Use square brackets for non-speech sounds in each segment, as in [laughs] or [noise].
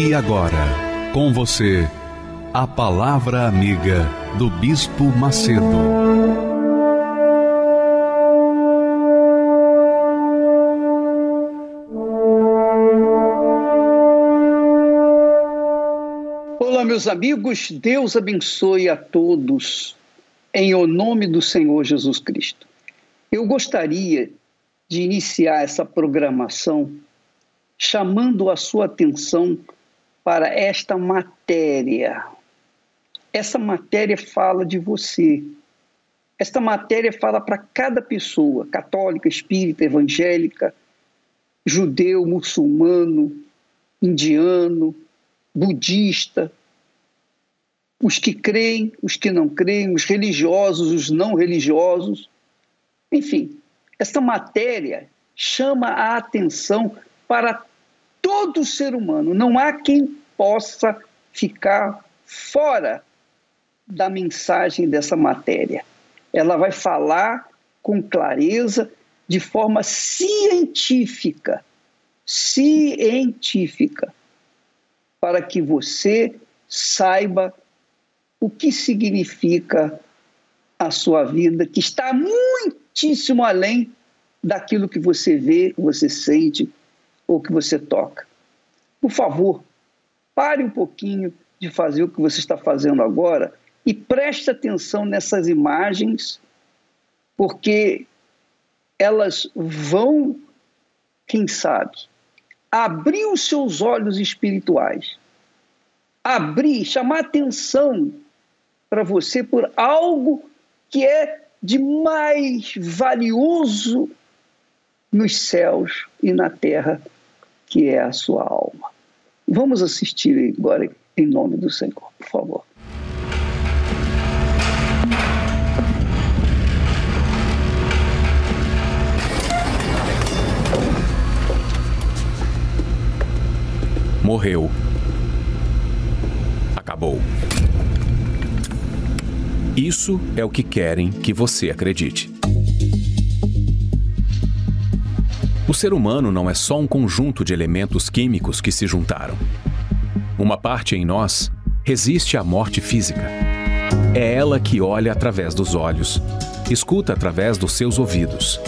E agora, com você, a Palavra Amiga do Bispo Macedo. Olá, meus amigos, Deus abençoe a todos, em o nome do Senhor Jesus Cristo. Eu gostaria de iniciar essa programação chamando a sua atenção para esta matéria. Essa matéria fala de você. Esta matéria fala para cada pessoa, católica, espírita, evangélica, judeu, muçulmano, indiano, budista, os que creem, os que não creem, os religiosos, os não religiosos. Enfim, essa matéria chama a atenção para todo ser humano. Não há quem possa ficar fora da mensagem dessa matéria. Ela vai falar com clareza, de forma científica, científica, para que você saiba o que significa a sua vida, que está muitíssimo além daquilo que você vê, que você sente ou que você toca. Por favor, pare um pouquinho de fazer o que você está fazendo agora e preste atenção nessas imagens, porque elas vão, quem sabe, abrir os seus olhos espirituais, abrir, chamar atenção para você por algo que é de mais valioso nos céus e na terra, que é a sua alma. Vamos assistir agora em nome do Senhor, por favor. Morreu. Acabou. Isso é o que querem que você acredite. O ser humano não é só um conjunto de elementos químicos que se juntaram. Uma parte em nós resiste à morte física. É ela que olha através dos olhos, escuta através dos seus ouvidos.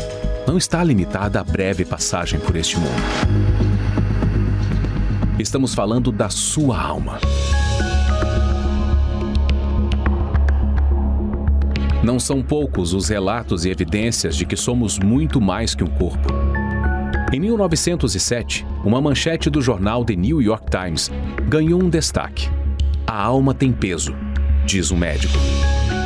Não está limitada à breve passagem por este mundo. Estamos falando da sua alma. Não são poucos os relatos e evidências de que somos muito mais que um corpo. Em 1907, uma manchete do jornal The New York Times ganhou um destaque. A alma tem peso, diz um médico.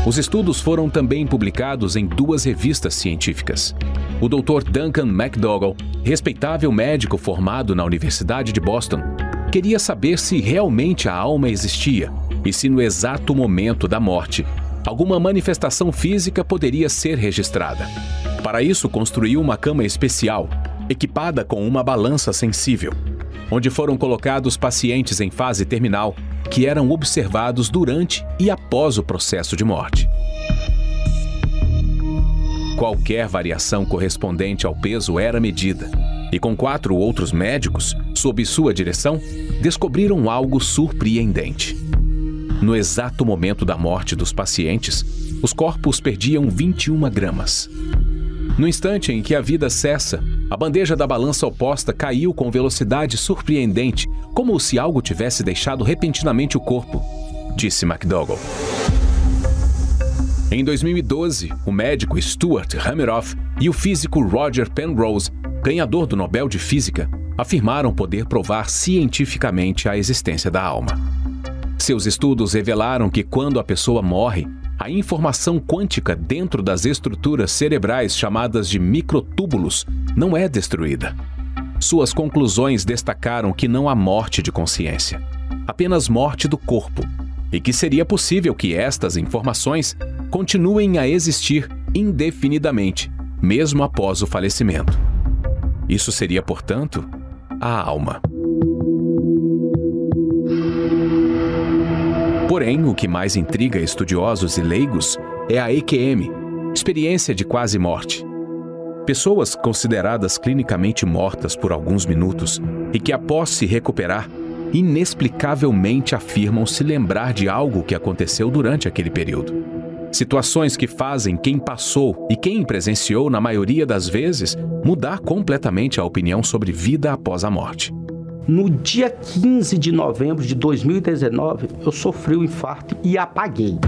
Os estudos foram também publicados em duas revistas científicas. O Dr. Duncan McDougall, respeitável médico formado na Universidade de Boston, queria saber se realmente a alma existia e se no exato momento da morte alguma manifestação física poderia ser registrada. Para isso, construiu uma cama especial, equipada com uma balança sensível, onde foram colocados pacientes em fase terminal que eram observados durante e após o processo de morte. Qualquer variação correspondente ao peso era medida e com quatro outros médicos, sob sua direção, descobriram algo surpreendente. No exato momento da morte dos pacientes, os corpos perdiam 21 gramas. No instante em que a vida cessa, a bandeja da balança oposta caiu com velocidade surpreendente, como se algo tivesse deixado repentinamente o corpo, disse McDougall. Em 2012, o médico Stuart Hameroff e o físico Roger Penrose ganhador do Nobel de Física, afirmaram poder provar cientificamente a existência da alma. Seus estudos revelaram que quando a pessoa morre, a informação quântica dentro das estruturas cerebrais chamadas de microtúbulos não é destruída. suas conclusões destacaram que não há morte de consciência, apenas morte do corpo, e que seria possível que estas informações continuem a existir indefinidamente, mesmo após o falecimento. Isso seria, portanto, a alma. Porém, o que mais intriga estudiosos e leigos é a EQM, experiência de quase morte. Pessoas consideradas clinicamente mortas por alguns minutos e que, após se recuperar, inexplicavelmente afirmam se lembrar de algo que aconteceu durante aquele período. Situações que fazem quem passou e quem presenciou, na maioria das vezes, mudar completamente a opinião sobre vida após a morte. No dia 15 de novembro de 2019, eu sofri um infarto e apaguei.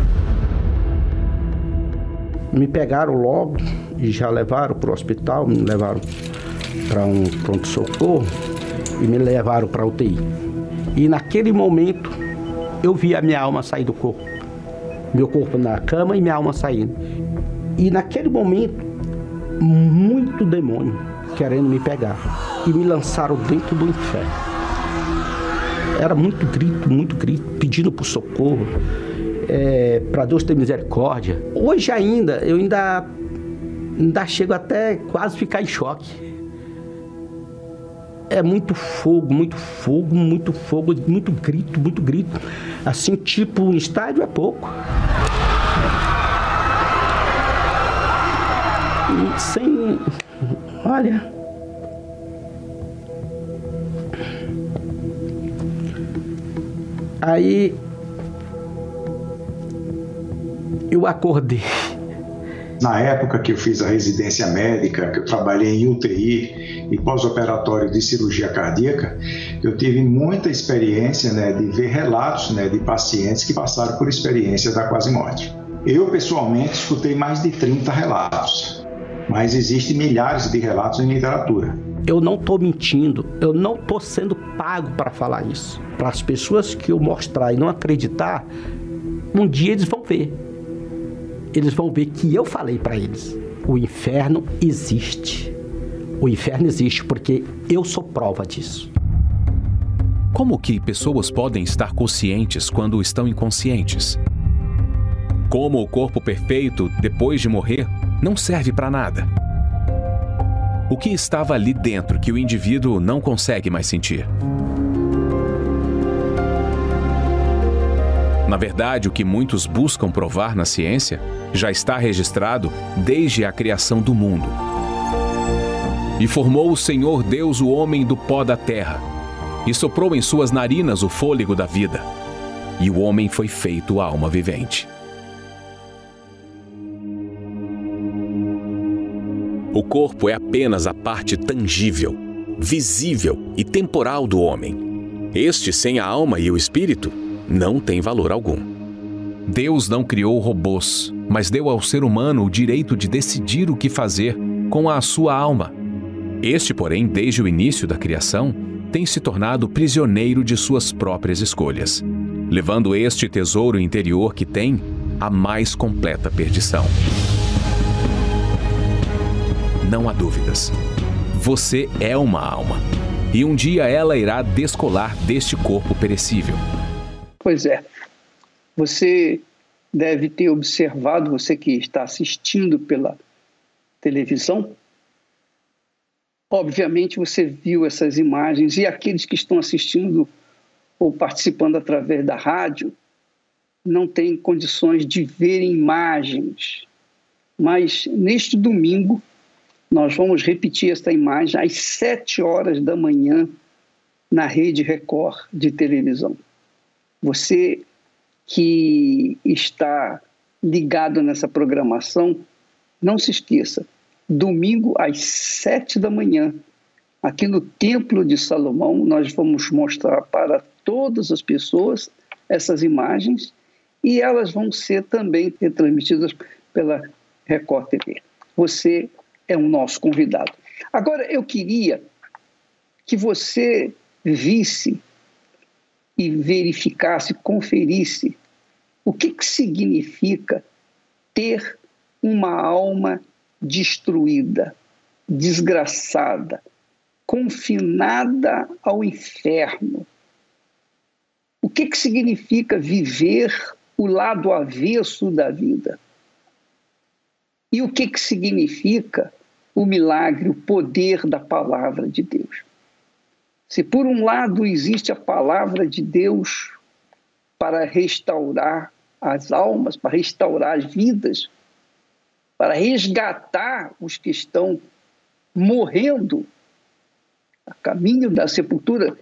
Me pegaram logo e já levaram para o hospital, me levaram para um pronto-socorro e me levaram para UTI. E naquele momento eu vi a minha alma sair do corpo. Meu corpo na cama e minha alma saindo. E naquele momento, muito demônio querendo me pegar. E me lançaram dentro do inferno. Era muito grito, muito grito, pedindo por socorro, é, para Deus ter misericórdia. Hoje ainda, eu ainda, ainda chego até quase ficar em choque. É muito fogo, muito fogo, muito fogo, muito grito, muito grito. Assim, tipo, um estádio é pouco. sem. Olha. Aí eu acordei. Na época que eu fiz a residência médica, que eu trabalhei em UTI e pós-operatório de cirurgia cardíaca, eu tive muita experiência né, de ver relatos né, de pacientes que passaram por experiência da quase morte. Eu, pessoalmente, escutei mais de 30 relatos, mas existem milhares de relatos em literatura. Eu não estou mentindo, eu não estou sendo pago para falar isso. Para as pessoas que eu mostrar e não acreditar, um dia eles vão ver. Eles vão ver que eu falei para eles. O inferno existe. O inferno existe porque eu sou prova disso. Como que pessoas podem estar conscientes quando estão inconscientes? Como o corpo perfeito, depois de morrer, não serve para nada. O que estava ali dentro que o indivíduo não consegue mais sentir? Na verdade, o que muitos buscam provar na ciência já está registrado desde a criação do mundo. E formou o Senhor Deus o homem do pó da terra, e soprou em suas narinas o fôlego da vida, e o homem foi feito alma vivente. O corpo é apenas a parte tangível, visível e temporal do homem. Este, sem a alma e o espírito, não tem valor algum. Deus não criou robôs, mas deu ao ser humano o direito de decidir o que fazer com a sua alma. Este, porém, desde o início da criação, tem se tornado prisioneiro de suas próprias escolhas, levando este tesouro interior que tem à mais completa perdição não há dúvidas. Você é uma alma. E um dia ela irá descolar deste corpo perecível. Pois é. Você deve ter observado, você que está assistindo pela televisão, obviamente você viu essas imagens e aqueles que estão assistindo ou participando através da rádio não têm condições de ver imagens. Mas neste domingo, nós vamos repetir esta imagem às sete horas da manhã na Rede Record de televisão. Você que está ligado nessa programação, não se esqueça, domingo às sete da manhã, aqui no Templo de Salomão, nós vamos mostrar para todas as pessoas essas imagens e elas vão ser também transmitidas pela Record TV. Você é o nosso convidado. Agora, eu queria que você visse e verificasse, conferisse o que, que significa ter uma alma destruída, desgraçada, confinada ao inferno. O que, que significa viver o lado avesso da vida? E o que, que significa o milagre, o poder da palavra de Deus? Se por um lado existe a palavra de Deus para restaurar as almas, para restaurar as vidas, para resgatar os que estão morrendo a caminho da sepultura,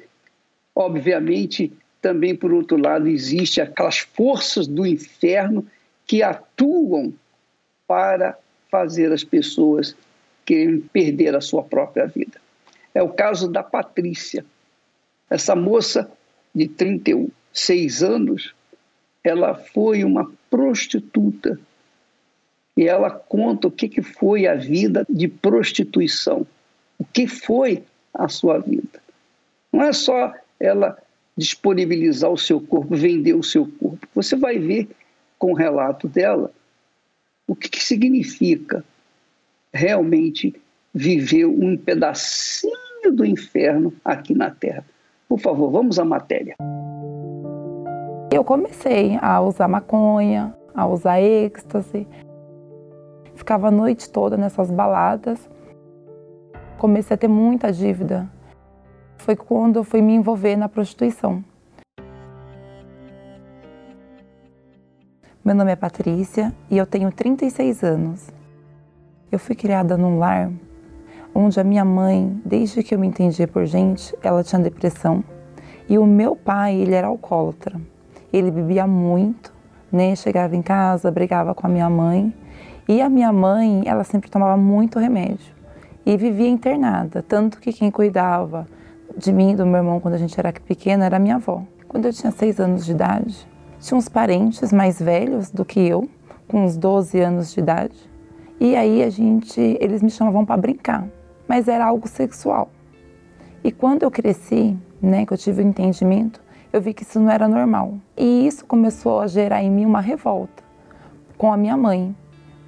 obviamente também por outro lado existe aquelas forças do inferno que atuam para fazer as pessoas quererem perder a sua própria vida. É o caso da Patrícia. Essa moça de 36 anos, ela foi uma prostituta. E ela conta o que, que foi a vida de prostituição. O que foi a sua vida. Não é só ela disponibilizar o seu corpo, vender o seu corpo. Você vai ver com o relato dela o que, que significa realmente viver um pedacinho do inferno aqui na Terra. Por favor, vamos à matéria. Eu comecei a usar maconha, a usar êxtase. Ficava a noite toda nessas baladas. Comecei a ter muita dívida. Foi quando eu fui me envolver na prostituição. Meu nome é Patrícia e eu tenho 36 anos. Eu fui criada num lar onde a minha mãe, desde que eu me entendia por gente, ela tinha depressão. E o meu pai, ele era alcoólatra. Ele bebia muito, né? Chegava em casa, brigava com a minha mãe. E a minha mãe, ela sempre tomava muito remédio e vivia internada, tanto que quem cuidava de mim e do meu irmão quando a gente era pequena era minha avó. Quando eu tinha seis anos de idade, tinha uns parentes mais velhos do que eu, com uns 12 anos de idade, e aí a gente, eles me chamavam para brincar mas era algo sexual. E quando eu cresci, né, que eu tive o um entendimento, eu vi que isso não era normal. E isso começou a gerar em mim uma revolta com a minha mãe,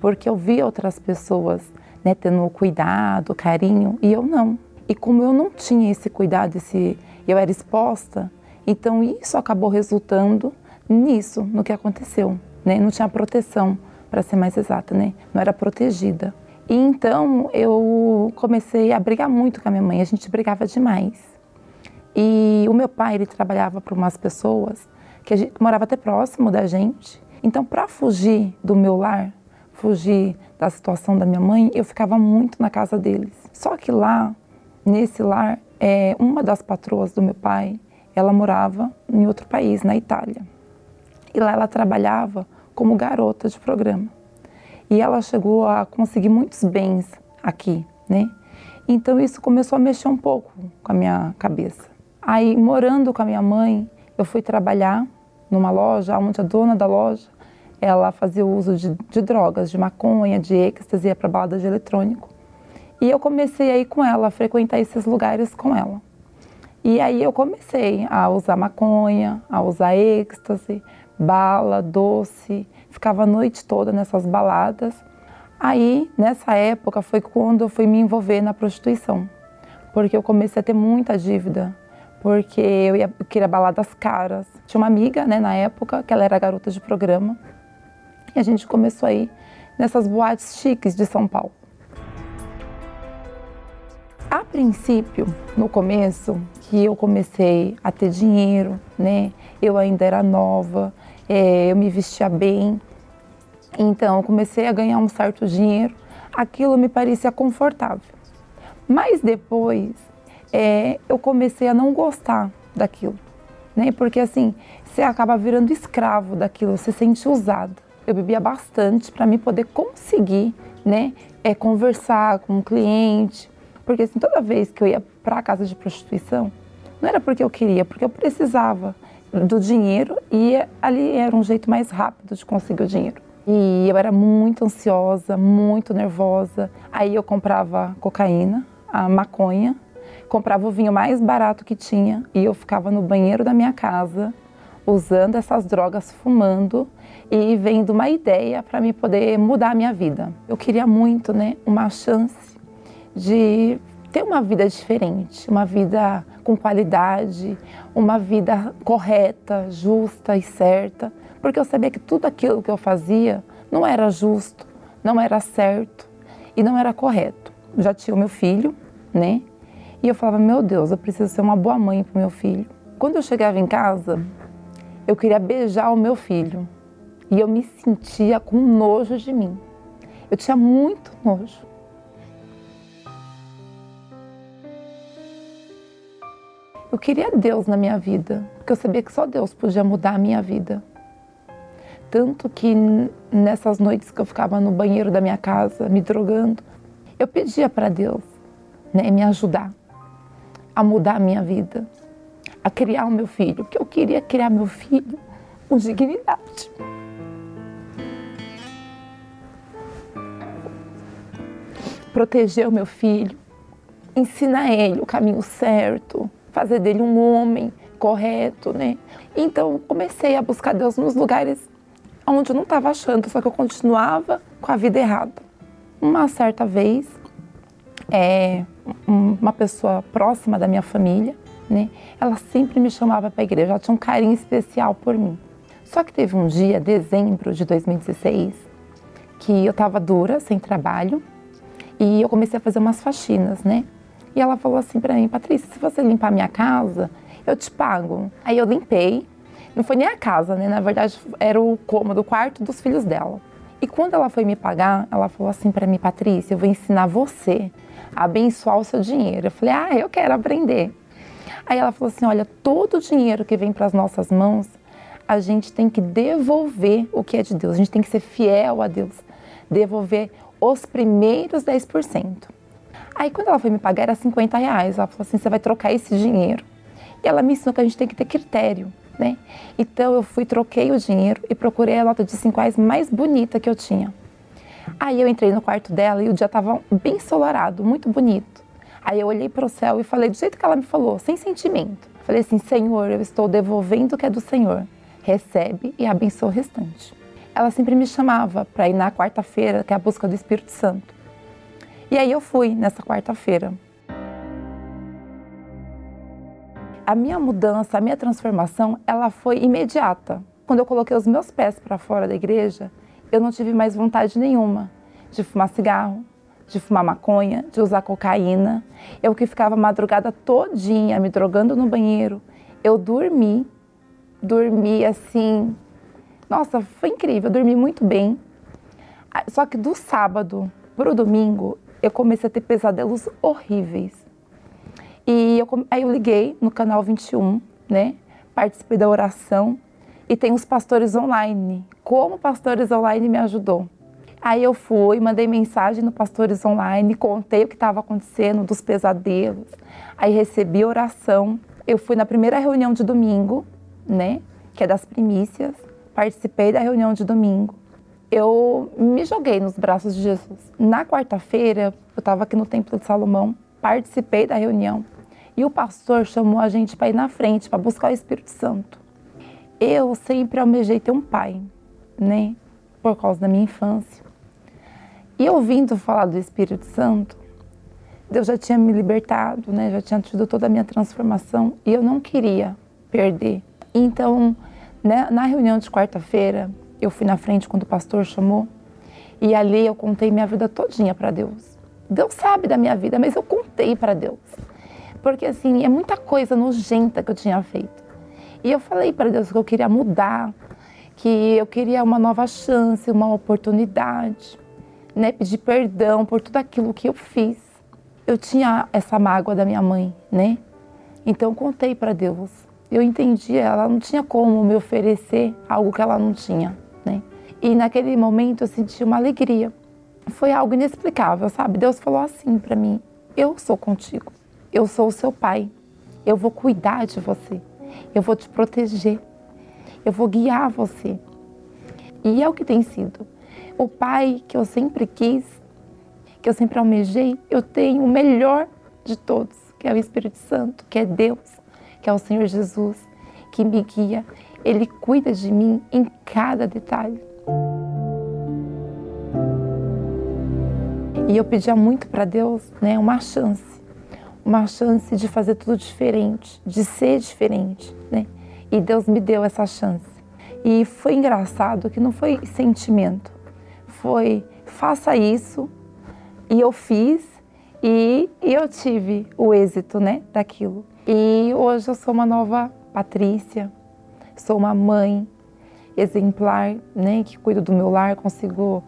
porque eu via outras pessoas né, tendo cuidado, carinho, e eu não. E como eu não tinha esse cuidado, esse, eu era exposta, então isso acabou resultando nisso, no que aconteceu. Né? Não tinha proteção, para ser mais exata, né? não era protegida. E então eu comecei a brigar muito com a minha mãe, a gente brigava demais. E o meu pai, ele trabalhava para umas pessoas que, gente, morava até próximo da gente. Então, para fugir do meu lar, fugir da situação da minha mãe, eu ficava muito na casa deles. Só que lá, nesse lar, é, uma das patroas do meu pai, ela morava em outro país, na Itália. E lá ela trabalhava como garota de programa e ela chegou a conseguir muitos bens aqui, né? Então isso começou a mexer um pouco com a minha cabeça. Aí, morando com a minha mãe, eu fui trabalhar numa loja onde a dona da loja ela fazia uso de, de drogas, de maconha, de êxtase, ia para balada de eletrônico. E eu comecei a ir com ela, a frequentar esses lugares com ela. E aí eu comecei a usar maconha, a usar êxtase, bala, doce, ficava a noite toda nessas baladas. Aí, nessa época, foi quando eu fui me envolver na prostituição, porque eu comecei a ter muita dívida, porque eu, ia, eu queria baladas caras. Tinha uma amiga, né, na época, que ela era garota de programa, e a gente começou a ir nessas boates chiques de São Paulo. A princípio, no começo, que eu comecei a ter dinheiro, né? Eu ainda era nova, é, eu me vestia bem. Então, eu comecei a ganhar um certo dinheiro, aquilo me parecia confortável. Mas depois, é, eu comecei a não gostar daquilo, né? Porque assim, você acaba virando escravo daquilo, você se sente usada. Eu bebia bastante para me poder conseguir, né, é, conversar com um cliente, porque assim, toda vez que eu ia para a casa de prostituição, não era porque eu queria, porque eu precisava do dinheiro e ali era um jeito mais rápido de conseguir o dinheiro. E eu era muito ansiosa, muito nervosa. Aí eu comprava cocaína, a maconha, comprava o vinho mais barato que tinha e eu ficava no banheiro da minha casa usando essas drogas, fumando e vendo uma ideia para me poder mudar a minha vida. Eu queria muito, né, uma chance de ter uma vida diferente, uma vida com qualidade, uma vida correta, justa e certa, porque eu sabia que tudo aquilo que eu fazia não era justo, não era certo e não era correto. Já tinha o meu filho, né? E eu falava, meu Deus, eu preciso ser uma boa mãe para meu filho. Quando eu chegava em casa, eu queria beijar o meu filho e eu me sentia com nojo de mim. Eu tinha muito nojo. Eu queria Deus na minha vida, porque eu sabia que só Deus podia mudar a minha vida. Tanto que nessas noites que eu ficava no banheiro da minha casa, me drogando, eu pedia para Deus né, me ajudar a mudar a minha vida, a criar o meu filho, porque eu queria criar meu filho com dignidade. Proteger o meu filho, ensinar ele o caminho certo, fazer dele um homem correto, né? Então comecei a buscar Deus nos lugares onde eu não estava achando, só que eu continuava com a vida errada. Uma certa vez, é, uma pessoa próxima da minha família, né? Ela sempre me chamava para a igreja, ela tinha um carinho especial por mim. Só que teve um dia, dezembro de 2016, que eu estava dura, sem trabalho, e eu comecei a fazer umas faxinas, né? E ela falou assim para mim, Patrícia, se você limpar minha casa, eu te pago. Aí eu limpei. Não foi nem a casa, né? Na verdade, era o cômodo, o quarto dos filhos dela. E quando ela foi me pagar, ela falou assim para mim, Patrícia, eu vou ensinar você a abençoar o seu dinheiro. Eu falei, ah, eu quero aprender. Aí ela falou assim, olha, todo o dinheiro que vem para as nossas mãos, a gente tem que devolver o que é de Deus. A gente tem que ser fiel a Deus. Devolver os primeiros 10%. Aí quando ela foi me pagar era 50 reais. Ela falou assim, você vai trocar esse dinheiro. E ela me ensinou que a gente tem que ter critério, né? Então eu fui, troquei o dinheiro e procurei a nota de 5 reais mais bonita que eu tinha. Aí eu entrei no quarto dela e o dia estava bem ensolarado, muito bonito. Aí eu olhei para o céu e falei do jeito que ela me falou, sem sentimento. Falei assim, Senhor, eu estou devolvendo o que é do Senhor. Recebe e abençoa o restante. Ela sempre me chamava para ir na quarta-feira, que é a busca do Espírito Santo. E aí eu fui nessa quarta-feira. A minha mudança, a minha transformação, ela foi imediata. Quando eu coloquei os meus pés para fora da igreja, eu não tive mais vontade nenhuma de fumar cigarro, de fumar maconha, de usar cocaína. Eu que ficava a madrugada todinha me drogando no banheiro. Eu dormi, dormi assim. Nossa, foi incrível, eu dormi muito bem. Ah, só que do sábado para o domingo, eu comecei a ter pesadelos horríveis. E eu, aí eu liguei no canal 21, né? Participei da oração e tem os pastores online. Como pastores online me ajudou? Aí eu fui, mandei mensagem no Pastores Online, contei o que estava acontecendo, dos pesadelos. Aí recebi oração. Eu fui na primeira reunião de domingo, né? Que é das primícias. Participei da reunião de domingo eu me joguei nos braços de Jesus. Na quarta-feira, eu estava aqui no Templo de Salomão, participei da reunião e o pastor chamou a gente para ir na frente, para buscar o Espírito Santo. Eu sempre almejei ter um pai, né, por causa da minha infância. E ouvindo falar do Espírito Santo, Deus já tinha me libertado, né, já tinha tido toda a minha transformação e eu não queria perder. Então, né, na reunião de quarta-feira, eu fui na frente quando o pastor chamou e ali eu contei minha vida todinha para Deus. Deus sabe da minha vida, mas eu contei para Deus. Porque assim, é muita coisa nojenta que eu tinha feito. E eu falei para Deus que eu queria mudar, que eu queria uma nova chance, uma oportunidade, né? Pedir perdão por tudo aquilo que eu fiz. Eu tinha essa mágoa da minha mãe, né? Então eu contei para Deus. Eu entendi, ela não tinha como me oferecer algo que ela não tinha. E naquele momento eu senti uma alegria. Foi algo inexplicável, sabe? Deus falou assim para mim: Eu sou contigo. Eu sou o seu pai. Eu vou cuidar de você. Eu vou te proteger. Eu vou guiar você. E é o que tem sido. O pai que eu sempre quis, que eu sempre almejei, eu tenho o melhor de todos, que é o Espírito Santo, que é Deus, que é o Senhor Jesus, que me guia. Ele cuida de mim em cada detalhe. E eu pedia muito para Deus, né, uma chance, uma chance de fazer tudo diferente, de ser diferente, né? E Deus me deu essa chance. E foi engraçado que não foi sentimento, foi faça isso e eu fiz e, e eu tive o êxito, né, daquilo. E hoje eu sou uma nova Patrícia, sou uma mãe exemplar, né, que cuido do meu lar, consigo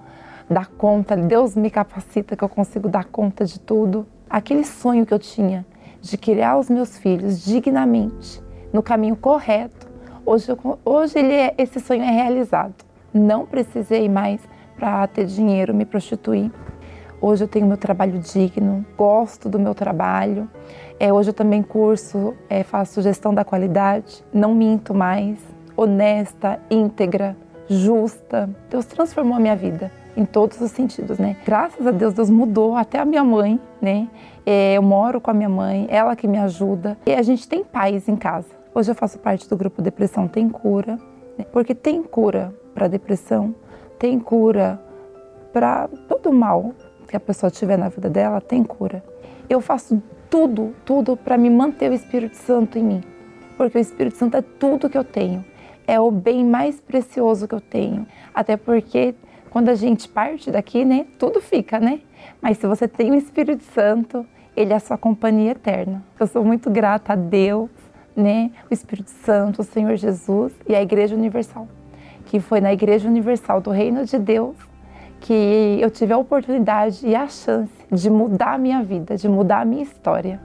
dar conta, Deus me capacita que eu consigo dar conta de tudo. Aquele sonho que eu tinha de criar os meus filhos dignamente, no caminho correto, hoje, eu, hoje ele é, esse sonho é realizado. Não precisei mais para ter dinheiro me prostituir. Hoje eu tenho meu trabalho digno, gosto do meu trabalho. É, hoje eu também curso, é, faço gestão da qualidade, não minto mais, honesta, íntegra, justa. Deus transformou a minha vida em todos os sentidos, né? Graças a Deus, Deus mudou até a minha mãe, né? É, eu moro com a minha mãe, ela que me ajuda e a gente tem paz em casa. Hoje eu faço parte do grupo Depressão Tem Cura, né? porque tem cura para depressão, tem cura para todo mal que a pessoa tiver na vida dela, tem cura. Eu faço tudo, tudo para me manter o Espírito Santo em mim, porque o Espírito Santo é tudo que eu tenho, é o bem mais precioso que eu tenho, até porque quando a gente parte daqui, né, tudo fica, né? Mas se você tem o Espírito Santo, ele é a sua companhia eterna. Eu sou muito grata a Deus, né, o Espírito Santo, o Senhor Jesus e a Igreja Universal, que foi na Igreja Universal do Reino de Deus que eu tive a oportunidade e a chance de mudar a minha vida, de mudar a minha história.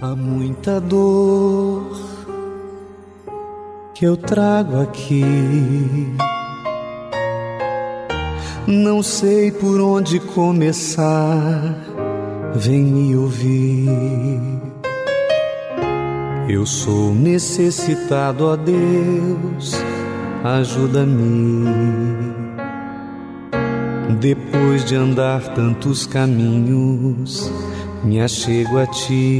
Há muita dor que eu trago aqui não sei por onde começar, vem me ouvir. Eu sou necessitado a Deus, ajuda-me. Depois de andar tantos caminhos, me achego a ti.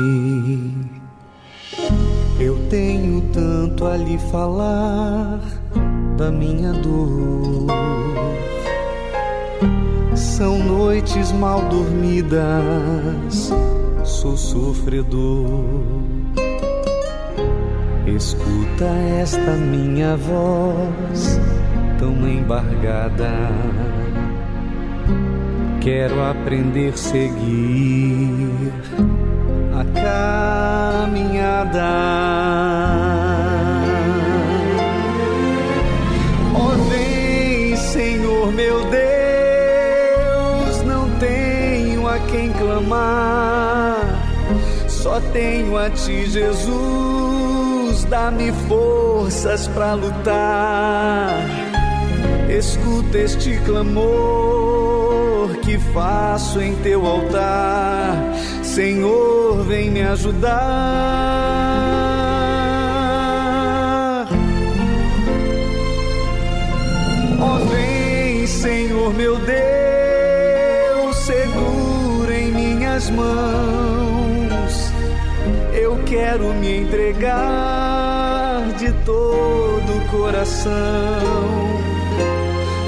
Tenho tanto a lhe falar da minha dor são noites mal dormidas, sou sofredor. Escuta esta minha voz tão embargada. Quero aprender a seguir a caminhada. clamar. Só tenho a ti, Jesus, dá-me forças para lutar. Escuta este clamor que faço em teu altar. Senhor, vem me ajudar. Oh, vem, Senhor meu Deus minhas mãos. Eu quero me entregar de todo o coração.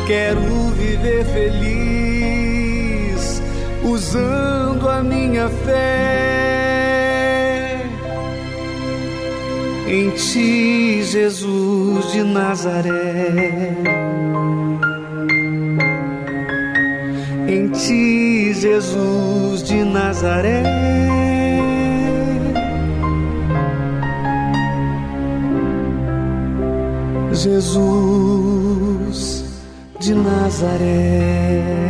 Quero viver feliz usando a minha fé. Em ti, Jesus de Nazaré. Em ti, Jesus de Nazaré. Jesus de Nazaré.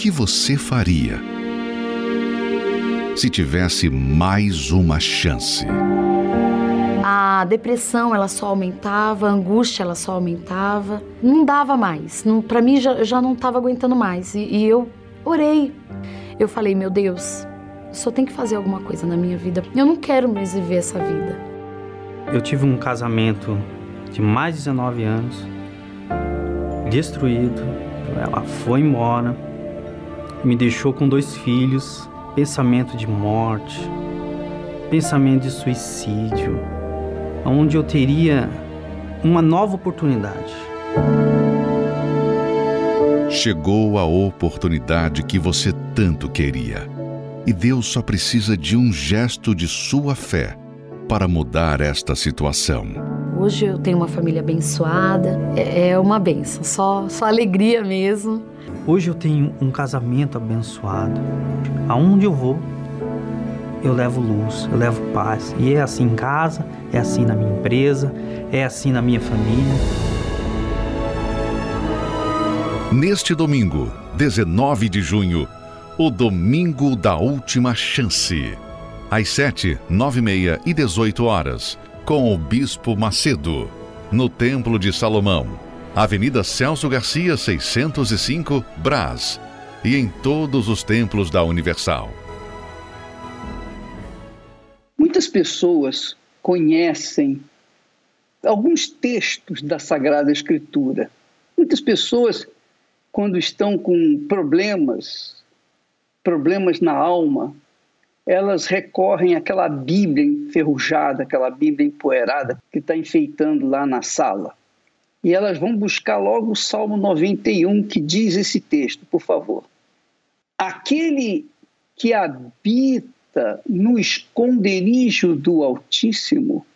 Que você faria se tivesse mais uma chance? a depressão ela só aumentava, a angústia ela só aumentava, não dava mais, para mim já, já não estava aguentando mais. E, e, eu orei, eu falei meu Deus, só tem que fazer alguma coisa na minha vida, eu não quero mais viver essa vida. Eu tive um casamento de mais de 19 anos, destruído, ela foi embora, me deixou com dois filhos, pensamento de morte, pensamento de suicídio onde eu teria uma nova oportunidade. Chegou a oportunidade que você tanto queria. E Deus só precisa de um gesto de sua fé para mudar esta situação. Hoje eu tenho uma família abençoada, é, é uma benção, só, só alegria mesmo. Hoje eu tenho um casamento abençoado. Aonde eu vou, eu levo luz, eu levo paz. E é assim em casa, é assim na minha empresa, é assim na minha família. Neste domingo, 19 de junho, o Domingo da Última Chance. Às 7, 9 e meia e 18 horas, com o Bispo Macedo, no Templo de Salomão, Avenida Celso Garcia, 605, Brás, e em todos os templos da Universal. Muitas pessoas conhecem alguns textos da Sagrada Escritura. Muitas pessoas quando estão com problemas, problemas na alma, elas recorrem àquela Bíblia enferrujada, aquela Bíblia empoeirada que está enfeitando lá na sala. E elas vão buscar logo o Salmo 91, que diz esse texto, por favor. Aquele que habita no esconderijo do Altíssimo,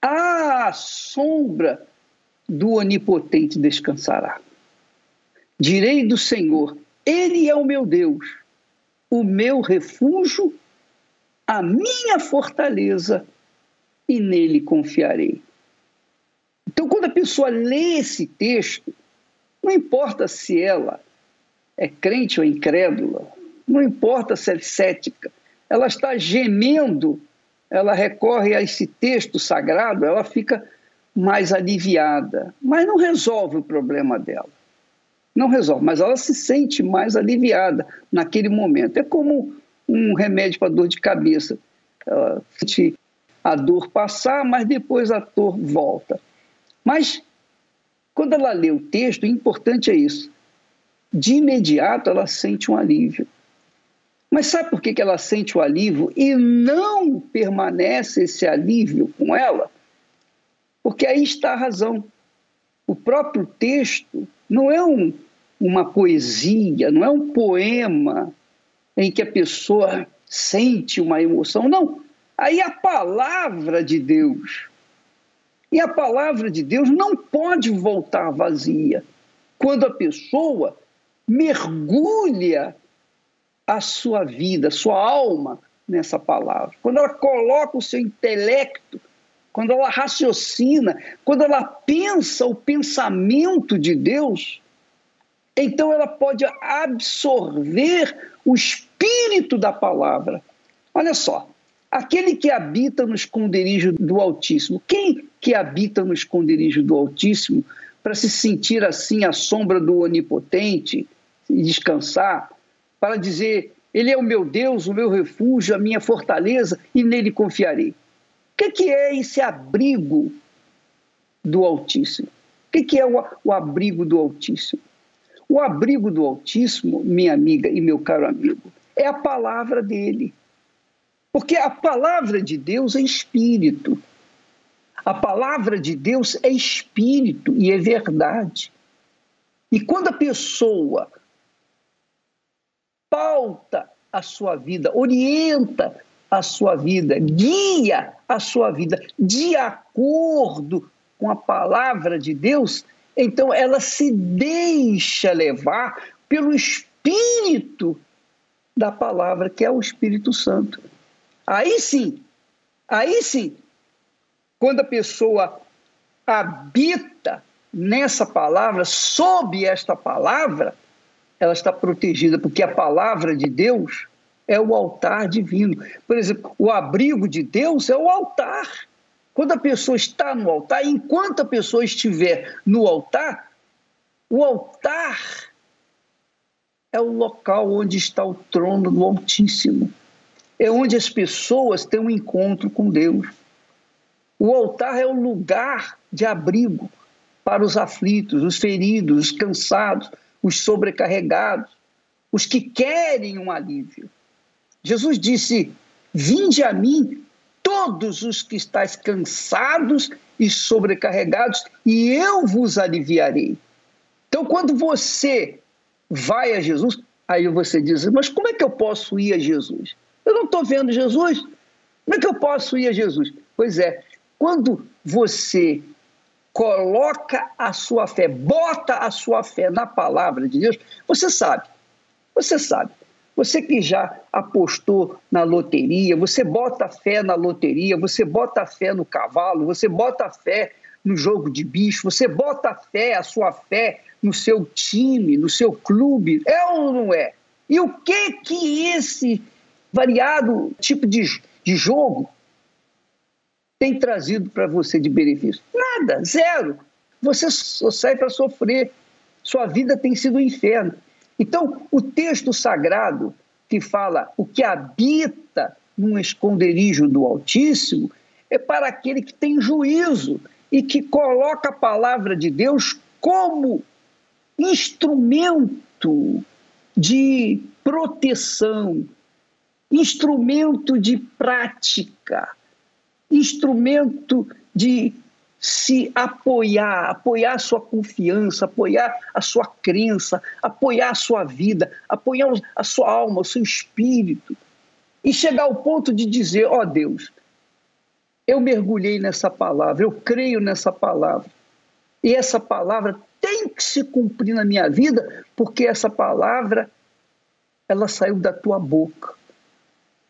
à sombra do Onipotente descansará. Direi do Senhor: Ele é o meu Deus, o meu refúgio, a minha fortaleza, e nele confiarei. Então, quando a pessoa lê esse texto, não importa se ela é crente ou incrédula, não importa se é cética, ela está gemendo, ela recorre a esse texto sagrado, ela fica mais aliviada, mas não resolve o problema dela não resolve, mas ela se sente mais aliviada naquele momento. É como um remédio para dor de cabeça. Ela sente a dor passar, mas depois a dor volta. Mas quando ela lê o texto, o importante é isso. De imediato ela sente um alívio. Mas sabe por que ela sente o alívio e não permanece esse alívio com ela? Porque aí está a razão. O próprio texto não é um, uma poesia, não é um poema em que a pessoa sente uma emoção, não. Aí a palavra de Deus. E a palavra de Deus não pode voltar vazia quando a pessoa mergulha a sua vida, a sua alma nessa palavra. Quando ela coloca o seu intelecto quando ela raciocina, quando ela pensa o pensamento de Deus, então ela pode absorver o espírito da palavra. Olha só, aquele que habita no esconderijo do Altíssimo, quem que habita no esconderijo do Altíssimo para se sentir assim à sombra do Onipotente e descansar, para dizer: Ele é o meu Deus, o meu refúgio, a minha fortaleza e nele confiarei que, que é esse abrigo do Altíssimo? O que, que é o, o abrigo do Altíssimo? O abrigo do Altíssimo, minha amiga e meu caro amigo, é a palavra dele. Porque a palavra de Deus é espírito. A palavra de Deus é espírito e é verdade. E quando a pessoa pauta a sua vida, orienta a sua vida, guia a sua vida de acordo com a palavra de Deus, então ela se deixa levar pelo Espírito da palavra, que é o Espírito Santo. Aí sim, aí sim, quando a pessoa habita nessa palavra, sob esta palavra, ela está protegida, porque a palavra de Deus é o altar divino. Por exemplo, o abrigo de Deus é o altar. Quando a pessoa está no altar, enquanto a pessoa estiver no altar, o altar é o local onde está o trono do Altíssimo. É onde as pessoas têm um encontro com Deus. O altar é o lugar de abrigo para os aflitos, os feridos, os cansados, os sobrecarregados, os que querem um alívio. Jesus disse: Vinde a mim, todos os que estáis cansados e sobrecarregados, e eu vos aliviarei. Então, quando você vai a Jesus, aí você diz: Mas como é que eu posso ir a Jesus? Eu não estou vendo Jesus. Como é que eu posso ir a Jesus? Pois é, quando você coloca a sua fé, bota a sua fé na palavra de Deus, você sabe, você sabe. Você que já apostou na loteria, você bota fé na loteria, você bota fé no cavalo, você bota fé no jogo de bicho, você bota fé, a sua fé no seu time, no seu clube, é ou não é? E o que que esse variado tipo de, de jogo tem trazido para você de benefício? Nada, zero. Você só sai para sofrer. Sua vida tem sido um inferno. Então, o texto sagrado que fala o que habita num esconderijo do Altíssimo é para aquele que tem juízo e que coloca a palavra de Deus como instrumento de proteção, instrumento de prática, instrumento de se apoiar, apoiar a sua confiança, apoiar a sua crença, apoiar a sua vida, apoiar a sua alma, o seu espírito. E chegar ao ponto de dizer: ó oh Deus, eu mergulhei nessa palavra, eu creio nessa palavra. E essa palavra tem que se cumprir na minha vida, porque essa palavra ela saiu da tua boca.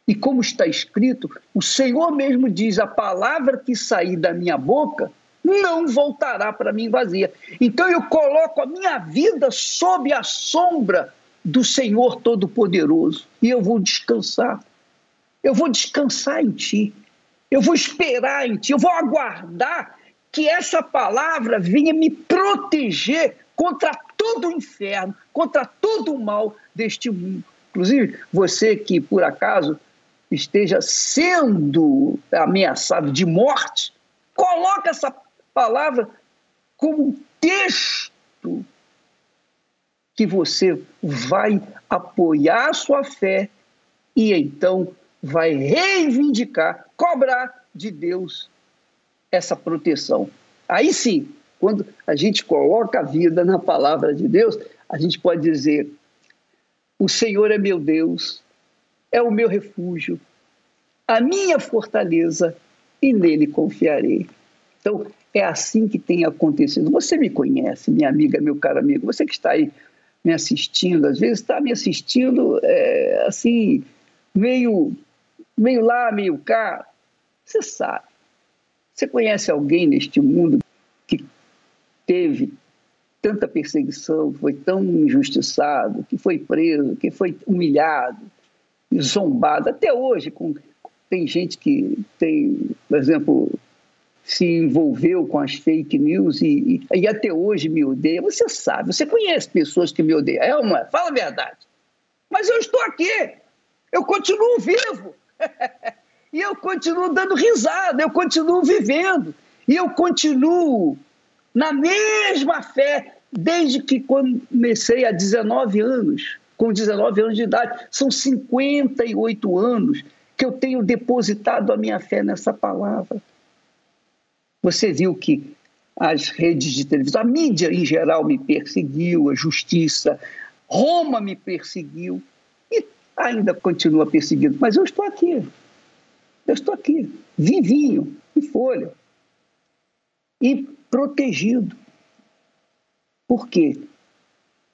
E como está escrito, o Senhor mesmo diz: a palavra que sair da minha boca não voltará para mim vazia. Então eu coloco a minha vida sob a sombra do Senhor Todo-Poderoso e eu vou descansar. Eu vou descansar em Ti. Eu vou esperar em Ti. Eu vou aguardar que essa palavra venha me proteger contra todo o inferno, contra todo o mal deste mundo. Inclusive, você que por acaso esteja sendo ameaçado de morte, coloca essa palavra como texto que você vai apoiar a sua fé e então vai reivindicar, cobrar de Deus essa proteção. Aí sim, quando a gente coloca a vida na palavra de Deus, a gente pode dizer: O Senhor é meu Deus, é o meu refúgio, a minha fortaleza, e nele confiarei. Então, é assim que tem acontecido. Você me conhece, minha amiga, meu caro amigo, você que está aí me assistindo, às vezes está me assistindo é, assim, meio, meio lá, meio cá. Você sabe. Você conhece alguém neste mundo que teve tanta perseguição, foi tão injustiçado, que foi preso, que foi humilhado, zombado, até hoje com, tem gente que tem, por exemplo, se envolveu com as fake news e, e, e, até hoje me odeia. Você sabe, você conhece pessoas que me odeiam, é uma, fala a verdade. Mas eu estou aqui, eu continuo vivo. [laughs] e eu continuo dando risada, eu continuo vivendo. E eu continuo na mesma fé desde que comecei há 19 anos, com 19 anos de idade. São 58 anos que eu tenho depositado a minha fé nessa palavra. Você viu que as redes de televisão, a mídia em geral me perseguiu, a justiça, Roma me perseguiu e ainda continua perseguindo, mas eu estou aqui. Eu estou aqui, vivinho, em folha. E protegido. Por quê?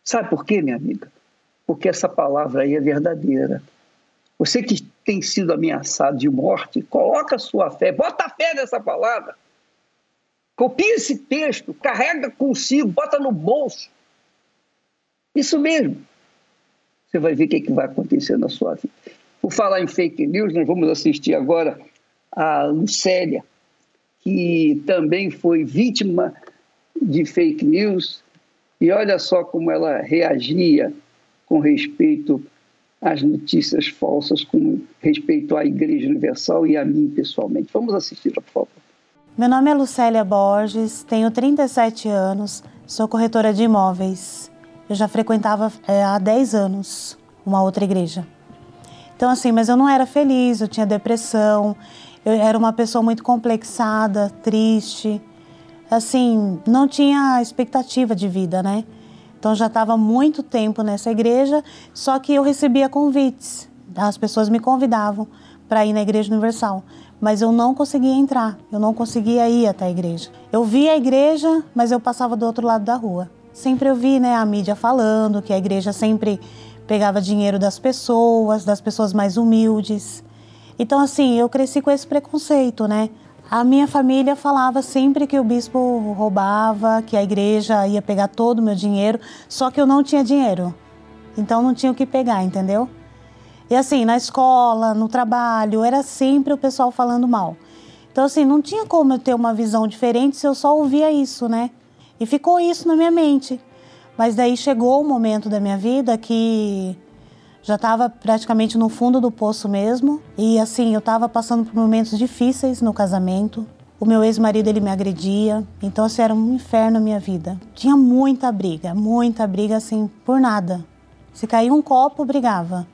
Sabe por quê, minha amiga? Porque essa palavra aí é verdadeira. Você que tem sido ameaçado de morte, coloca a sua fé, bota a fé nessa palavra. Copia esse texto, carrega consigo, bota no bolso. Isso mesmo. Você vai ver o que, é que vai acontecer na sua vida. Por falar em fake news, nós vamos assistir agora a Lucélia, que também foi vítima de fake news, e olha só como ela reagia com respeito às notícias falsas, com respeito à Igreja Universal e a mim pessoalmente. Vamos assistir, por favor. Meu nome é Lucélia Borges, tenho 37 anos, sou corretora de imóveis. Eu já frequentava é, há 10 anos uma outra igreja. Então, assim, mas eu não era feliz, eu tinha depressão, Eu era uma pessoa muito complexada, triste, assim, não tinha expectativa de vida, né? Então já estava muito tempo nessa igreja, só que eu recebia convites. As pessoas me convidavam para ir na Igreja Universal, mas eu não conseguia entrar, eu não conseguia ir até a igreja. Eu via a igreja, mas eu passava do outro lado da rua. Sempre eu vi, né, a mídia falando que a igreja sempre pegava dinheiro das pessoas, das pessoas mais humildes. Então assim, eu cresci com esse preconceito, né? A minha família falava sempre que o bispo roubava, que a igreja ia pegar todo o meu dinheiro, só que eu não tinha dinheiro. Então não tinha o que pegar, entendeu? E assim, na escola, no trabalho, era sempre o pessoal falando mal. Então assim, não tinha como eu ter uma visão diferente se eu só ouvia isso, né? E ficou isso na minha mente. Mas daí chegou o momento da minha vida que já estava praticamente no fundo do poço mesmo. E assim, eu estava passando por momentos difíceis no casamento. O meu ex-marido ele me agredia, então assim, era um inferno a minha vida. Tinha muita briga, muita briga assim por nada. Se caía um copo, brigava.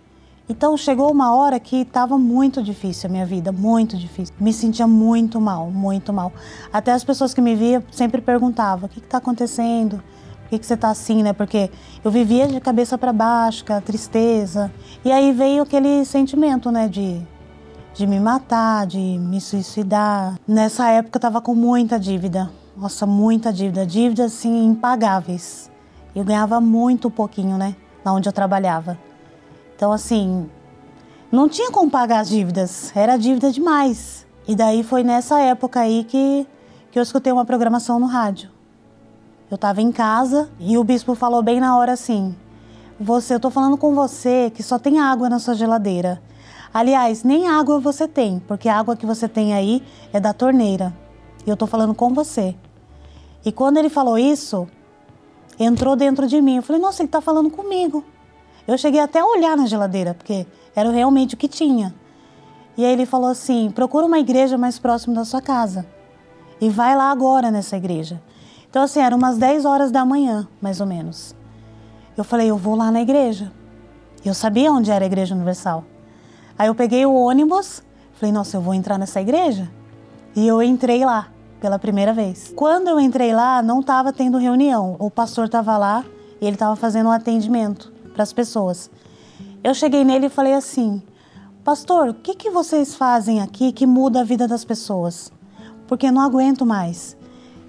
Então chegou uma hora que estava muito difícil a minha vida, muito difícil. Me sentia muito mal, muito mal. Até as pessoas que me via sempre perguntavam: o que está acontecendo? Por que, você está assim, né? Porque eu vivia de cabeça para baixo, com tristeza. E aí veio aquele sentimento, né? De, de me matar, de me suicidar. Nessa época eu estava com muita dívida. Nossa, muita dívida. Dívidas, assim, impagáveis. Eu ganhava muito pouquinho, né? Na onde eu trabalhava. Então, assim, não tinha como pagar as dívidas. Era dívida demais. E daí foi nessa época aí que, que eu escutei uma programação no rádio. Eu estava em casa e o bispo falou bem na hora assim: Você, eu tô falando com você que só tem água na sua geladeira. Aliás, nem água você tem, porque a água que você tem aí é da torneira. E eu tô falando com você. E quando ele falou isso, entrou dentro de mim. Eu falei: Nossa, ele tá falando comigo. Eu cheguei até a olhar na geladeira, porque era realmente o que tinha. E aí ele falou assim: procura uma igreja mais próxima da sua casa. E vai lá agora nessa igreja. Então, assim, eram umas 10 horas da manhã, mais ou menos. Eu falei, eu vou lá na igreja. Eu sabia onde era a Igreja Universal. Aí eu peguei o ônibus, falei, nossa, eu vou entrar nessa igreja. E eu entrei lá pela primeira vez. Quando eu entrei lá, não estava tendo reunião. O pastor estava lá e ele estava fazendo um atendimento para as pessoas. Eu cheguei nele e falei assim: Pastor, o que, que vocês fazem aqui que muda a vida das pessoas? Porque não aguento mais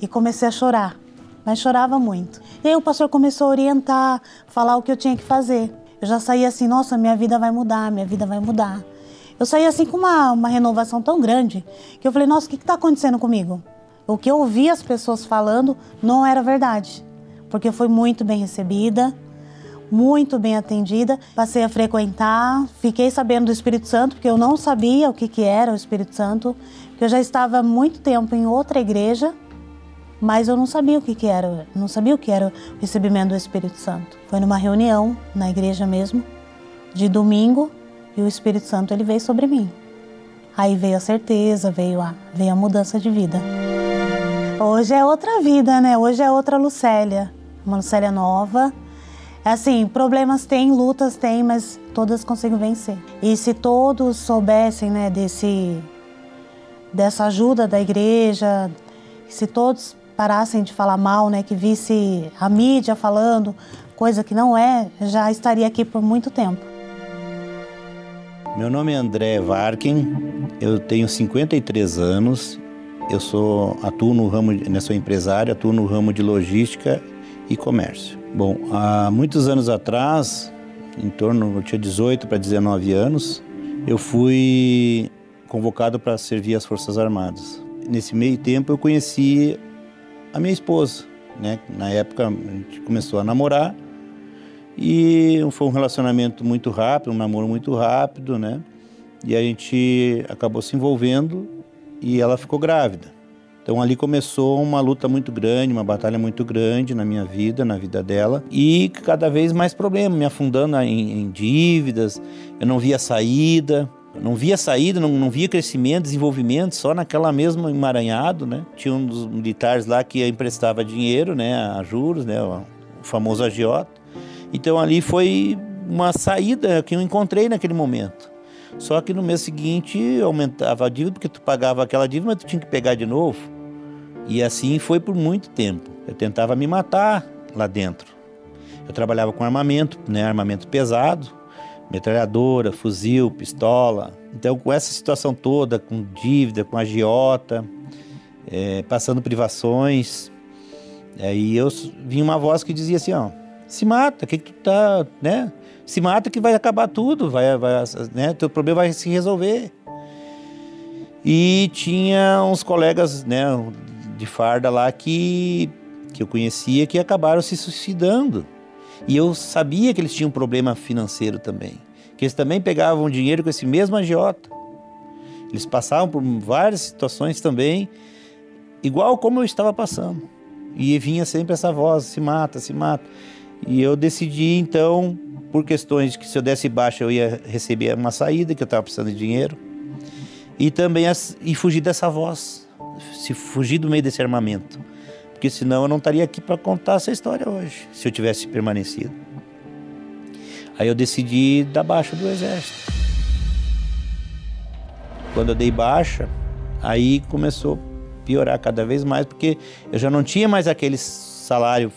e comecei a chorar, mas chorava muito. E aí o pastor começou a orientar, falar o que eu tinha que fazer. Eu já saía assim, nossa, minha vida vai mudar, minha vida vai mudar. Eu saí assim com uma, uma renovação tão grande que eu falei, nossa, o que está acontecendo comigo? O que eu ouvi as pessoas falando não era verdade, porque fui muito bem recebida, muito bem atendida. Passei a frequentar, fiquei sabendo do Espírito Santo, porque eu não sabia o que, que era o Espírito Santo, porque eu já estava muito tempo em outra igreja mas eu não sabia o que, que era, não sabia o que era o recebimento do Espírito Santo. Foi numa reunião na igreja mesmo, de domingo, e o Espírito Santo ele veio sobre mim. Aí veio a certeza, veio a, veio a mudança de vida. Hoje é outra vida, né? Hoje é outra Lucélia, uma Lucélia nova. É assim, problemas tem, lutas tem, mas todas conseguem vencer. E se todos soubessem, né, desse dessa ajuda da igreja, se todos parassem de falar mal, né, que visse a mídia falando coisa que não é, já estaria aqui por muito tempo. Meu nome é André Varken, eu tenho 53 anos, eu sou atuo no ramo, né, sou empresário, atuo no ramo de logística e comércio. Bom, há muitos anos atrás, em torno, eu tinha 18 para 19 anos, eu fui convocado para servir as Forças Armadas. Nesse meio tempo eu conheci a minha esposa, né? Na época a gente começou a namorar e foi um relacionamento muito rápido, um namoro muito rápido, né? E a gente acabou se envolvendo e ela ficou grávida. Então ali começou uma luta muito grande, uma batalha muito grande na minha vida, na vida dela e cada vez mais problemas, me afundando em, em dívidas, eu não via saída, não via saída, não, não via crescimento, desenvolvimento, só naquela mesma emaranhado, né? Tinha um dos militares lá que emprestava dinheiro, né, a juros, né, o famoso agiota. Então ali foi uma saída que eu encontrei naquele momento. Só que no mês seguinte aumentava a dívida, porque tu pagava aquela dívida, mas tu tinha que pegar de novo. E assim foi por muito tempo. Eu tentava me matar lá dentro. Eu trabalhava com armamento, né, armamento pesado, metralhadora, fuzil, pistola. Então, com essa situação toda, com dívida, com agiota, é, passando privações, aí eu vi uma voz que dizia assim, ó, se mata, que que tu tá, né? Se mata que vai acabar tudo, vai, vai, né? Teu problema vai se resolver. E tinha uns colegas, né, de farda lá que que eu conhecia que acabaram se suicidando. E eu sabia que eles tinham um problema financeiro também. Que eles também pegavam dinheiro com esse mesmo agiota. Eles passavam por várias situações também, igual como eu estava passando. E vinha sempre essa voz: se mata, se mata. E eu decidi então, por questões de que se eu desse baixa eu ia receber uma saída, que eu estava precisando de dinheiro, e também e fugir dessa voz, se fugir do meio desse armamento, porque senão eu não estaria aqui para contar essa história hoje, se eu tivesse permanecido. Aí eu decidi dar baixa do exército. Quando eu dei baixa, aí começou a piorar cada vez mais, porque eu já não tinha mais aquele salário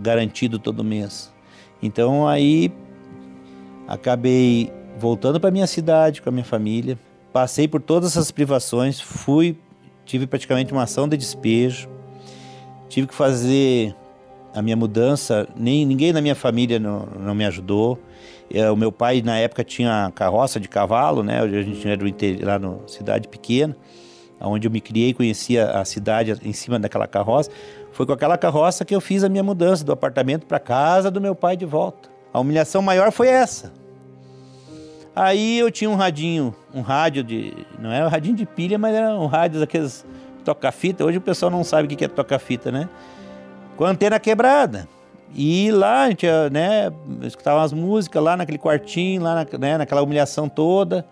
garantido todo mês. Então aí acabei voltando para minha cidade com a minha família, passei por todas essas privações, fui, tive praticamente uma ação de despejo, tive que fazer a minha mudança, nem ninguém na minha família não, não me ajudou. É, o meu pai na época tinha carroça de cavalo, né? A gente era do interior, lá na cidade pequena, onde eu me criei, conhecia a cidade em cima daquela carroça. Foi com aquela carroça que eu fiz a minha mudança do apartamento para casa do meu pai de volta. A humilhação maior foi essa. Aí eu tinha um radinho, um rádio de. Não era um radinho de pilha, mas era um rádio daqueles toca-fita. Hoje o pessoal não sabe o que é toca-fita, né? Com a antena quebrada. E lá a gente né, escutava umas músicas lá naquele quartinho, lá na, né, naquela humilhação toda.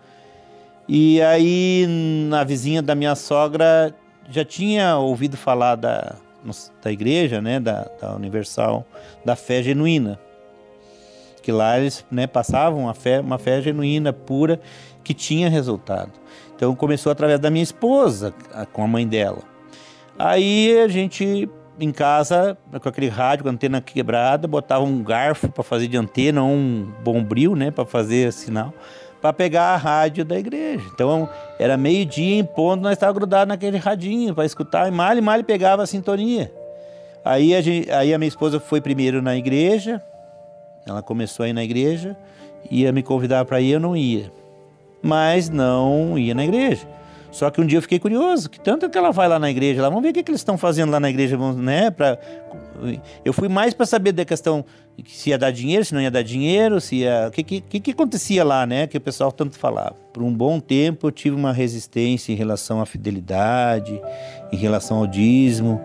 E aí na vizinha da minha sogra já tinha ouvido falar da, da igreja, né, da, da Universal, da fé genuína. Que lá eles né, passavam uma fé, uma fé genuína, pura, que tinha resultado. Então começou através da minha esposa, com a mãe dela. Aí a gente em casa, com aquele rádio, com a antena quebrada, botava um garfo para fazer de antena, um bombril, né, para fazer sinal para pegar a rádio da igreja. Então era meio-dia em ponto, nós estávamos grudados naquele radinho para escutar, e mal e mal pegava a sintonia. Aí a, gente, aí a minha esposa foi primeiro na igreja, ela começou a ir na igreja, ia me convidar para ir, eu não ia. Mas não ia na igreja. Só que um dia eu fiquei curioso, que tanto que ela vai lá na igreja, lá, vamos ver o que, que eles estão fazendo lá na igreja, né? Pra... Eu fui mais para saber da questão se ia dar dinheiro, se não ia dar dinheiro, se ia... o que, que, que acontecia lá, né? Que o pessoal tanto falava. Por um bom tempo eu tive uma resistência em relação à fidelidade, em relação ao dízimo.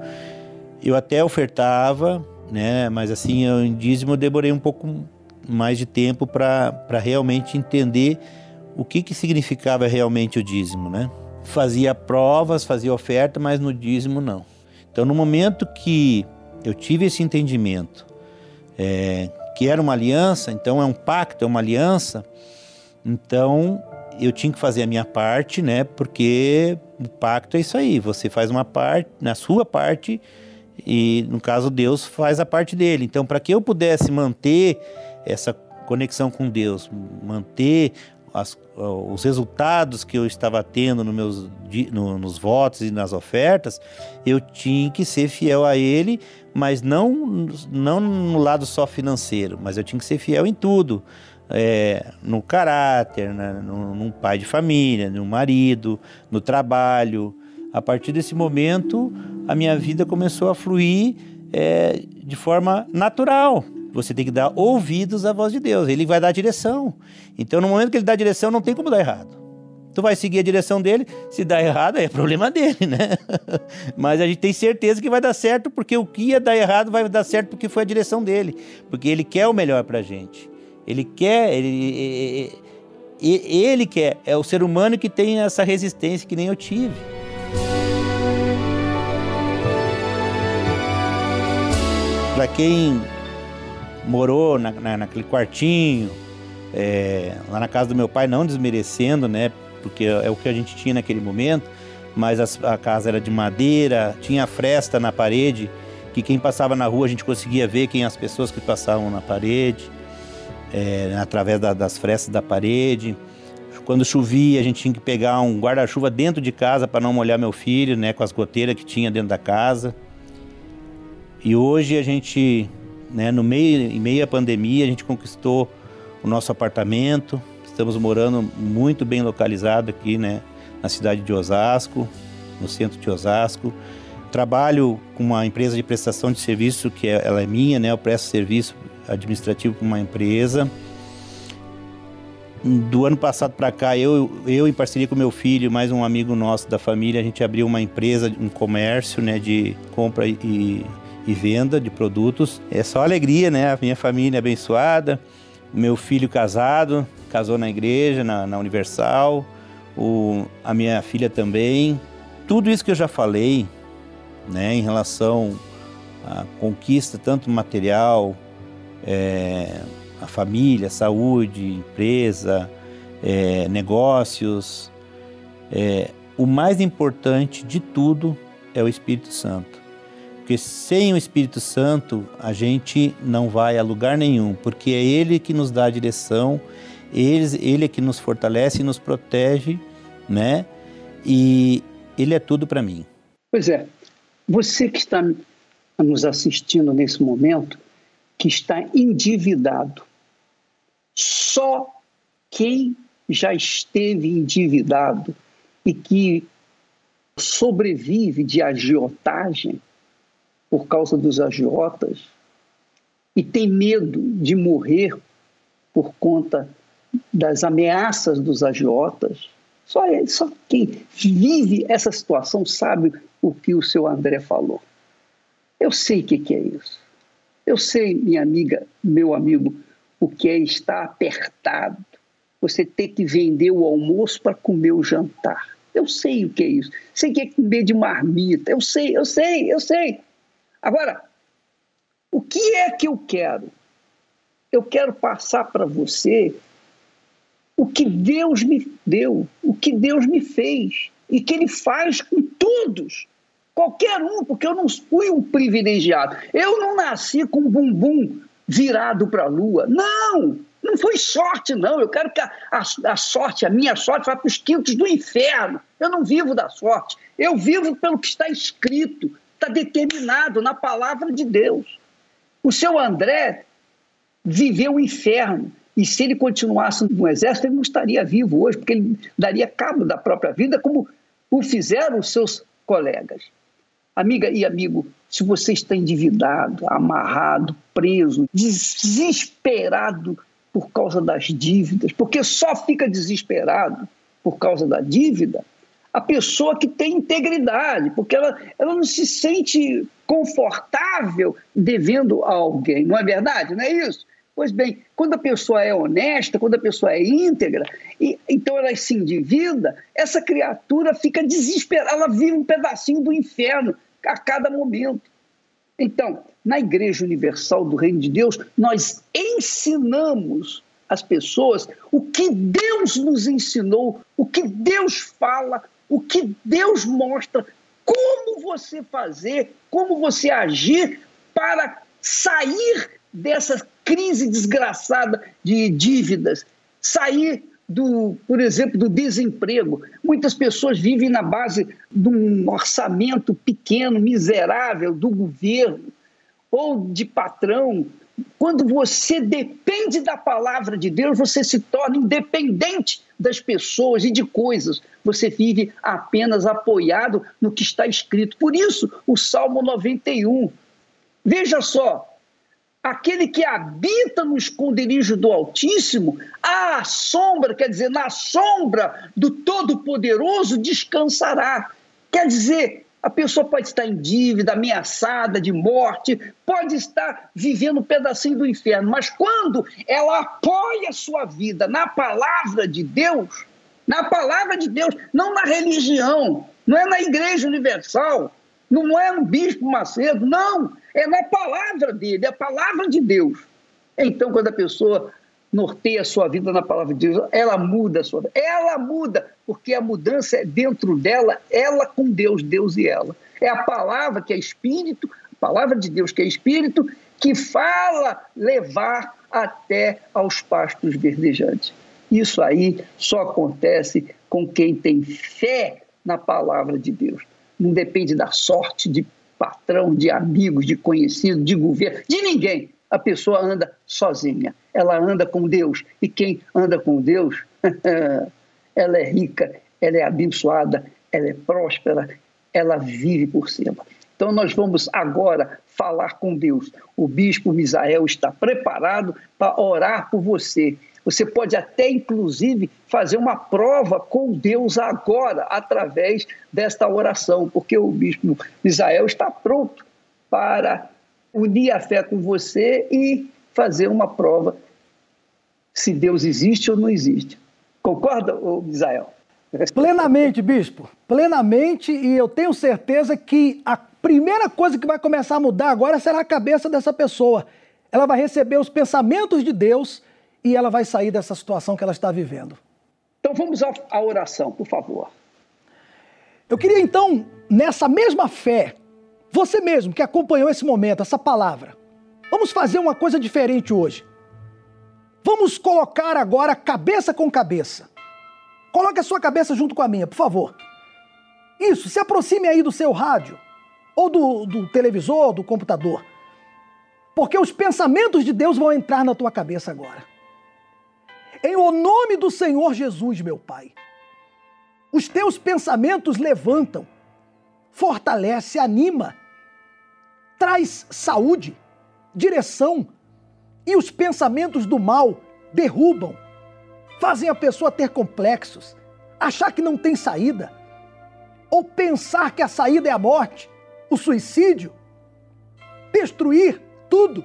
Eu até ofertava, né? Mas assim, eu, em dízimo eu demorei um pouco mais de tempo para realmente entender o que, que significava realmente o dízimo, né? fazia provas, fazia oferta, mas no dízimo não. Então, no momento que eu tive esse entendimento, é, que era uma aliança, então é um pacto, é uma aliança, então eu tinha que fazer a minha parte, né? Porque o pacto é isso aí, você faz uma parte, na sua parte, e no caso Deus faz a parte dele. Então, para que eu pudesse manter essa conexão com Deus, manter as, os resultados que eu estava tendo no meus, no, nos votos e nas ofertas, eu tinha que ser fiel a Ele, mas não, não no lado só financeiro, mas eu tinha que ser fiel em tudo. É, no caráter, né, no, num pai de família, no marido, no trabalho. A partir desse momento, a minha vida começou a fluir é, de forma natural. Você tem que dar ouvidos à voz de Deus. Ele vai dar direção. Então, no momento que ele dá direção, não tem como dar errado. Tu vai seguir a direção dele, se dá errado, é problema dele, né? [laughs] Mas a gente tem certeza que vai dar certo, porque o que ia dar errado vai dar certo porque foi a direção dele. Porque ele quer o melhor pra gente. Ele quer, ele, ele quer. É o ser humano que tem essa resistência que nem eu tive. Para quem morou na, na, naquele quartinho, é, lá na casa do meu pai, não desmerecendo, né? Porque é o que a gente tinha naquele momento, mas a, a casa era de madeira, tinha fresta na parede, que quem passava na rua a gente conseguia ver quem as pessoas que passavam na parede, é, através da, das frestas da parede. Quando chovia, a gente tinha que pegar um guarda-chuva dentro de casa para não molhar meu filho, né, com as goteiras que tinha dentro da casa. E hoje a gente, né, no meio, em meio à pandemia, a gente conquistou o nosso apartamento. Estamos morando muito bem localizado aqui, né, na cidade de Osasco, no centro de Osasco. Trabalho com uma empresa de prestação de serviço que é, ela é minha, né, eu presto serviço administrativo para uma empresa. Do ano passado para cá, eu, eu em parceria com meu filho, mais um amigo nosso da família, a gente abriu uma empresa, um comércio, né, de compra e, e venda de produtos. É só alegria, né? A minha família é abençoada meu filho casado, casou na igreja, na, na Universal, o, a minha filha também. Tudo isso que eu já falei, né, em relação à conquista, tanto material, é, a família, saúde, empresa, é, negócios, é, o mais importante de tudo é o Espírito Santo. Porque sem o Espírito Santo a gente não vai a lugar nenhum, porque é Ele que nos dá a direção, ele, ele é que nos fortalece e nos protege, né? E Ele é tudo para mim. Pois é, você que está nos assistindo nesse momento, que está endividado, só quem já esteve endividado e que sobrevive de agiotagem por causa dos agiotas e tem medo de morrer por conta das ameaças dos agiotas. Só, só quem vive essa situação sabe o que o seu André falou. Eu sei o que, que é isso. Eu sei, minha amiga, meu amigo, o que é estar apertado. Você ter que vender o almoço para comer o jantar. Eu sei o que é isso. Sei que é comer de marmita. Eu sei, eu sei, eu sei. Agora, o que é que eu quero? Eu quero passar para você o que Deus me deu, o que Deus me fez e que Ele faz com todos, qualquer um, porque eu não fui um privilegiado. Eu não nasci com um bumbum virado para a lua. Não! Não foi sorte, não. Eu quero que a, a, a sorte, a minha sorte, vá para os quintos do inferno. Eu não vivo da sorte. Eu vivo pelo que está escrito está determinado na palavra de Deus. O seu André viveu o inferno. E se ele continuasse no exército, ele não estaria vivo hoje, porque ele daria cabo da própria vida, como o fizeram os seus colegas. Amiga e amigo, se você está endividado, amarrado, preso, desesperado por causa das dívidas, porque só fica desesperado por causa da dívida, a pessoa que tem integridade, porque ela, ela não se sente confortável devendo a alguém, não é verdade? Não é isso? Pois bem, quando a pessoa é honesta, quando a pessoa é íntegra, e, então ela se endivida, essa criatura fica desesperada, ela vive um pedacinho do inferno a cada momento. Então, na Igreja Universal do Reino de Deus, nós ensinamos as pessoas o que Deus nos ensinou, o que Deus fala, o que Deus mostra, como você fazer, como você agir para sair dessa crise desgraçada de dívidas, sair do, por exemplo, do desemprego. Muitas pessoas vivem na base de um orçamento pequeno, miserável do governo ou de patrão quando você depende da palavra de Deus, você se torna independente das pessoas e de coisas. Você vive apenas apoiado no que está escrito. Por isso, o Salmo 91. Veja só, aquele que habita no esconderijo do Altíssimo, à sombra, quer dizer, na sombra do Todo-Poderoso descansará. Quer dizer, a pessoa pode estar em dívida, ameaçada de morte, pode estar vivendo um pedacinho do inferno, mas quando ela apoia a sua vida na palavra de Deus, na palavra de Deus, não na religião, não é na Igreja Universal, não é no Bispo Macedo, não, é na palavra dele, é a palavra de Deus. Então, quando a pessoa norteia a sua vida na palavra de Deus, ela muda a sua vida. Ela muda, porque a mudança é dentro dela, ela com Deus, Deus e ela. É a palavra que é espírito, a palavra de Deus que é espírito, que fala levar até aos pastos verdejantes. Isso aí só acontece com quem tem fé na palavra de Deus. Não depende da sorte de patrão, de amigos, de conhecido, de governo, de ninguém. A pessoa anda sozinha, ela anda com Deus. E quem anda com Deus, [laughs] ela é rica, ela é abençoada, ela é próspera, ela vive por cima. Então, nós vamos agora falar com Deus. O bispo Misael está preparado para orar por você. Você pode até, inclusive, fazer uma prova com Deus agora, através desta oração, porque o bispo Misael está pronto para unir a fé com você e fazer uma prova se Deus existe ou não existe. Concorda, Misael? Plenamente, bispo. Plenamente, e eu tenho certeza que a primeira coisa que vai começar a mudar agora será a cabeça dessa pessoa. Ela vai receber os pensamentos de Deus e ela vai sair dessa situação que ela está vivendo. Então vamos à oração, por favor. Eu queria então, nessa mesma fé, você mesmo que acompanhou esse momento, essa palavra, vamos fazer uma coisa diferente hoje. Vamos colocar agora cabeça com cabeça. Coloque a sua cabeça junto com a minha, por favor. Isso, se aproxime aí do seu rádio, ou do, do televisor, do computador. Porque os pensamentos de Deus vão entrar na tua cabeça agora. Em o nome do Senhor Jesus, meu Pai, os teus pensamentos levantam, fortalece, anima, traz saúde, direção, e os pensamentos do mal derrubam, fazem a pessoa ter complexos, achar que não tem saída, ou pensar que a saída é a morte, o suicídio, destruir tudo,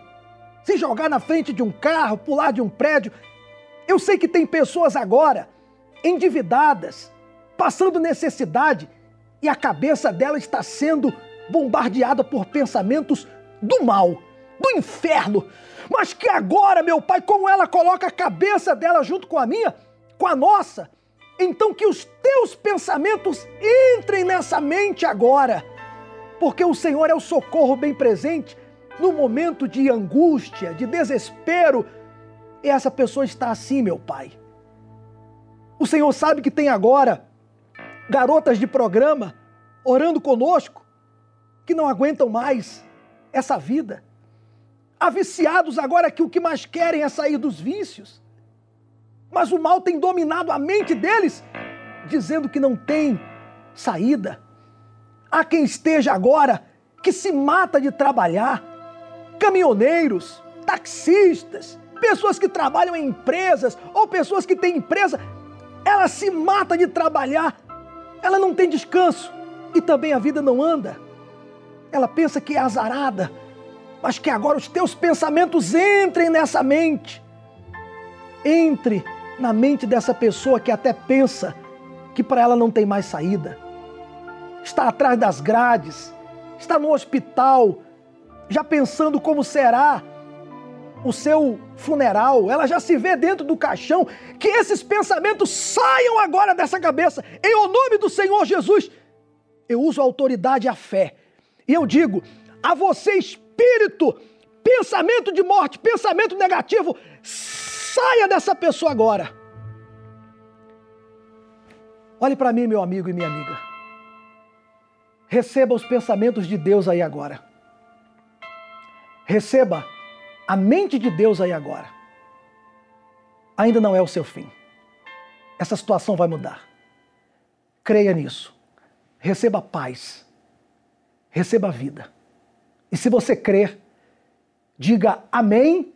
se jogar na frente de um carro, pular de um prédio. Eu sei que tem pessoas agora endividadas, passando necessidade, e a cabeça dela está sendo bombardeada por pensamentos do mal, do inferno. Mas que agora, meu Pai, como ela coloca a cabeça dela junto com a minha, com a nossa, então que os teus pensamentos entrem nessa mente agora, porque o Senhor é o socorro bem presente no momento de angústia, de desespero. E essa pessoa está assim, meu Pai. O Senhor sabe que tem agora garotas de programa orando conosco que não aguentam mais essa vida. Há viciados agora que o que mais querem é sair dos vícios. Mas o mal tem dominado a mente deles, dizendo que não tem saída. Há quem esteja agora que se mata de trabalhar. Caminhoneiros, taxistas, pessoas que trabalham em empresas ou pessoas que têm empresa, ela se mata de trabalhar. Ela não tem descanso e também a vida não anda. Ela pensa que é azarada, mas que agora os teus pensamentos entrem nessa mente. Entre na mente dessa pessoa que até pensa que para ela não tem mais saída. Está atrás das grades, está no hospital, já pensando como será o seu funeral, ela já se vê dentro do caixão, que esses pensamentos saiam agora dessa cabeça, em o nome do Senhor Jesus. Eu uso a autoridade e a fé, e eu digo a você, espírito, pensamento de morte, pensamento negativo, saia dessa pessoa agora. Olhe para mim, meu amigo e minha amiga. Receba os pensamentos de Deus aí agora. Receba a mente de Deus aí agora. Ainda não é o seu fim. Essa situação vai mudar. Creia nisso. Receba paz. Receba vida. E se você crer, diga amém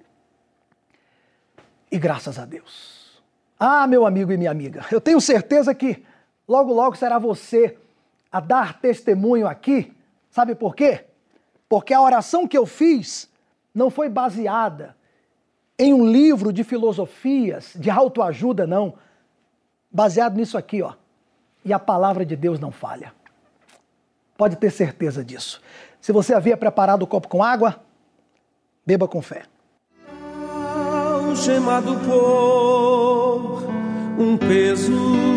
e graças a Deus. Ah, meu amigo e minha amiga, eu tenho certeza que logo, logo será você a dar testemunho aqui. Sabe por quê? Porque a oração que eu fiz não foi baseada em um livro de filosofias, de autoajuda, não. Baseado nisso aqui, ó. E a palavra de Deus não falha. Pode ter certeza disso. Se você havia preparado o copo com água, beba com fé. algemado por um peso.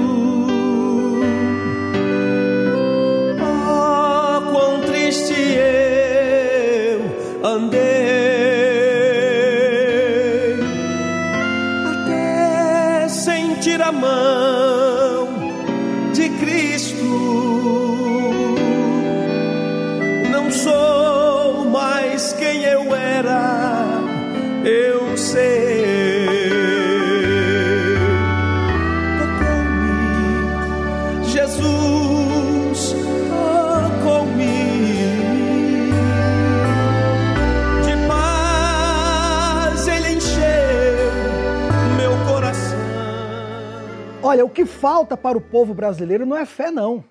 Olha, o que falta para o povo brasileiro não é fé, não.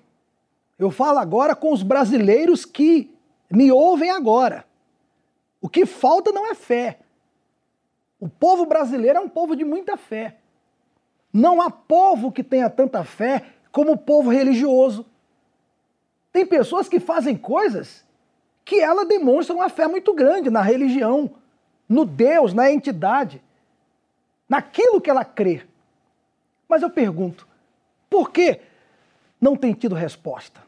Eu falo agora com os brasileiros que me ouvem agora. O que falta não é fé. O povo brasileiro é um povo de muita fé. Não há povo que tenha tanta fé como o povo religioso. Tem pessoas que fazem coisas que ela demonstram uma fé muito grande na religião, no Deus, na entidade, naquilo que ela crê. Mas eu pergunto, por que não tem tido resposta?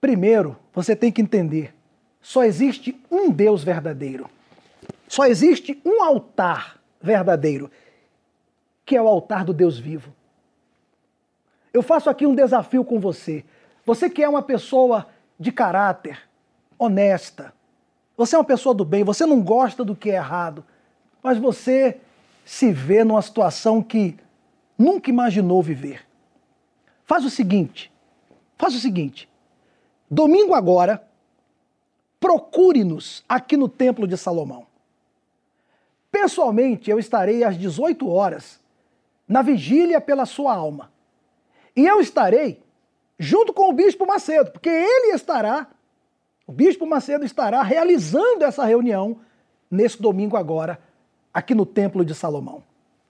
Primeiro, você tem que entender: só existe um Deus verdadeiro. Só existe um altar verdadeiro, que é o altar do Deus vivo. Eu faço aqui um desafio com você. Você que é uma pessoa de caráter, honesta, você é uma pessoa do bem, você não gosta do que é errado, mas você se vê numa situação que nunca imaginou viver. Faz o seguinte, faz o seguinte, domingo agora, procure-nos aqui no Templo de Salomão. Pessoalmente, eu estarei às 18 horas na vigília pela sua alma. E eu estarei junto com o Bispo Macedo, porque ele estará, o Bispo Macedo estará realizando essa reunião nesse domingo agora, aqui no Templo de Salomão.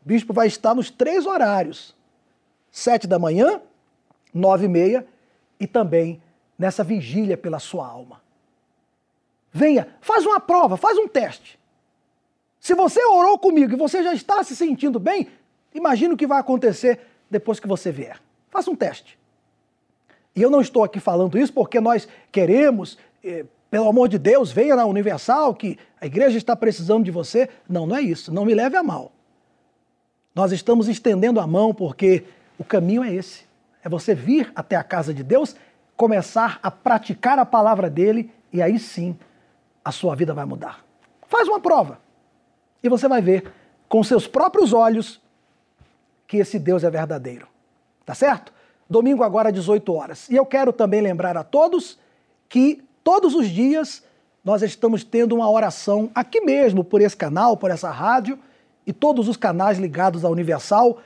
O bispo vai estar nos três horários: sete da manhã, nove e meia e também nessa vigília pela sua alma. Venha, faz uma prova, faz um teste. Se você orou comigo e você já está se sentindo bem, imagine o que vai acontecer depois que você vier. Faça um teste. E eu não estou aqui falando isso porque nós queremos, eh, pelo amor de Deus, venha na Universal, que a igreja está precisando de você. Não, não é isso. Não me leve a mal. Nós estamos estendendo a mão porque o caminho é esse. É você vir até a casa de Deus, começar a praticar a palavra dele e aí sim a sua vida vai mudar. Faz uma prova e você vai ver com seus próprios olhos que esse Deus é verdadeiro. Tá certo? Domingo agora às 18 horas. E eu quero também lembrar a todos que todos os dias nós estamos tendo uma oração aqui mesmo, por esse canal, por essa rádio e todos os canais ligados à Universal,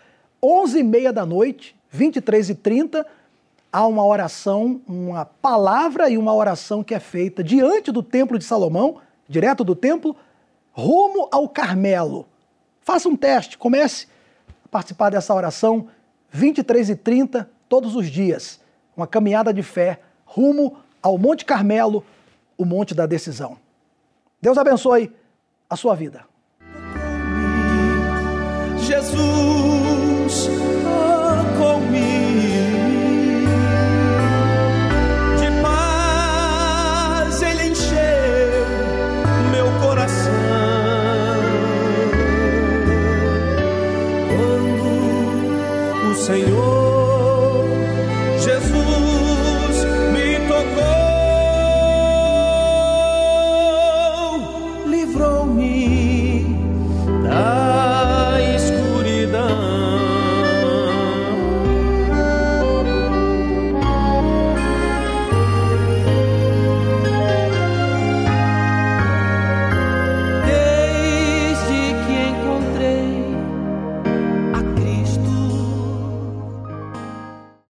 11h30 da noite, 23h30, há uma oração, uma palavra e uma oração que é feita diante do Templo de Salomão, direto do templo, rumo ao Carmelo. Faça um teste, comece a participar dessa oração, 23h30, todos os dias. Uma caminhada de fé rumo ao Monte Carmelo, o Monte da Decisão. Deus abençoe a sua vida. Jesus